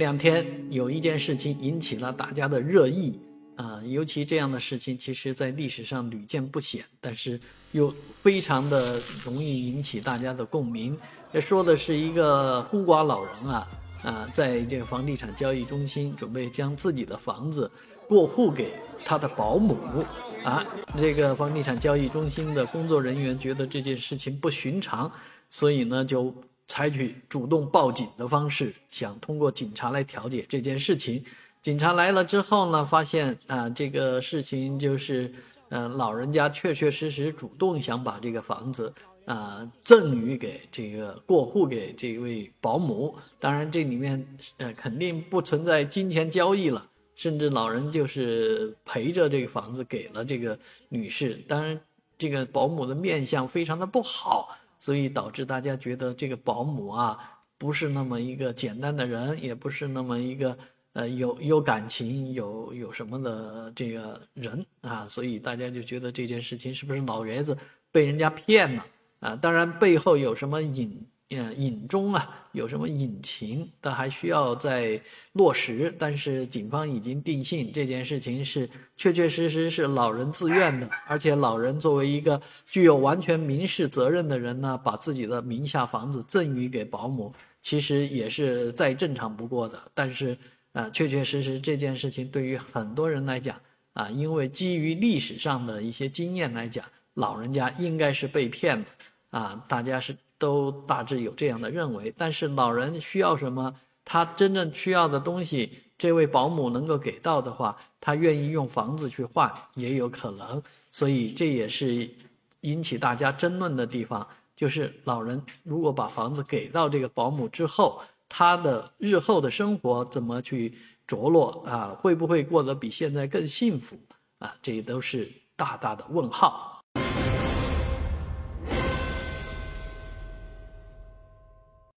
两天有一件事情引起了大家的热议啊，尤其这样的事情，其实在历史上屡见不鲜，但是又非常的容易引起大家的共鸣。这说的是一个孤寡老人啊啊，在这个房地产交易中心准备将自己的房子过户给他的保姆啊，这个房地产交易中心的工作人员觉得这件事情不寻常，所以呢就。采取主动报警的方式，想通过警察来调解这件事情。警察来了之后呢，发现啊，这个事情就是，呃，老人家确确实实主动想把这个房子啊赠予给这个过户给这位保姆。当然，这里面呃肯定不存在金钱交易了，甚至老人就是陪着这个房子给了这个女士。当然，这个保姆的面相非常的不好。所以导致大家觉得这个保姆啊，不是那么一个简单的人，也不是那么一个呃有有感情、有有什么的这个人啊，所以大家就觉得这件事情是不是老爷子被人家骗了啊？当然背后有什么隐。嗯，隐中啊有什么隐情，但还需要再落实。但是警方已经定性这件事情是确确实实是老人自愿的，而且老人作为一个具有完全民事责任的人呢，把自己的名下房子赠予给保姆，其实也是再正常不过的。但是，呃，确确实实这件事情对于很多人来讲啊，因为基于历史上的一些经验来讲，老人家应该是被骗的啊，大家是。都大致有这样的认为，但是老人需要什么，他真正需要的东西，这位保姆能够给到的话，他愿意用房子去换也有可能，所以这也是引起大家争论的地方，就是老人如果把房子给到这个保姆之后，他的日后的生活怎么去着落啊？会不会过得比现在更幸福啊？这都是大大的问号。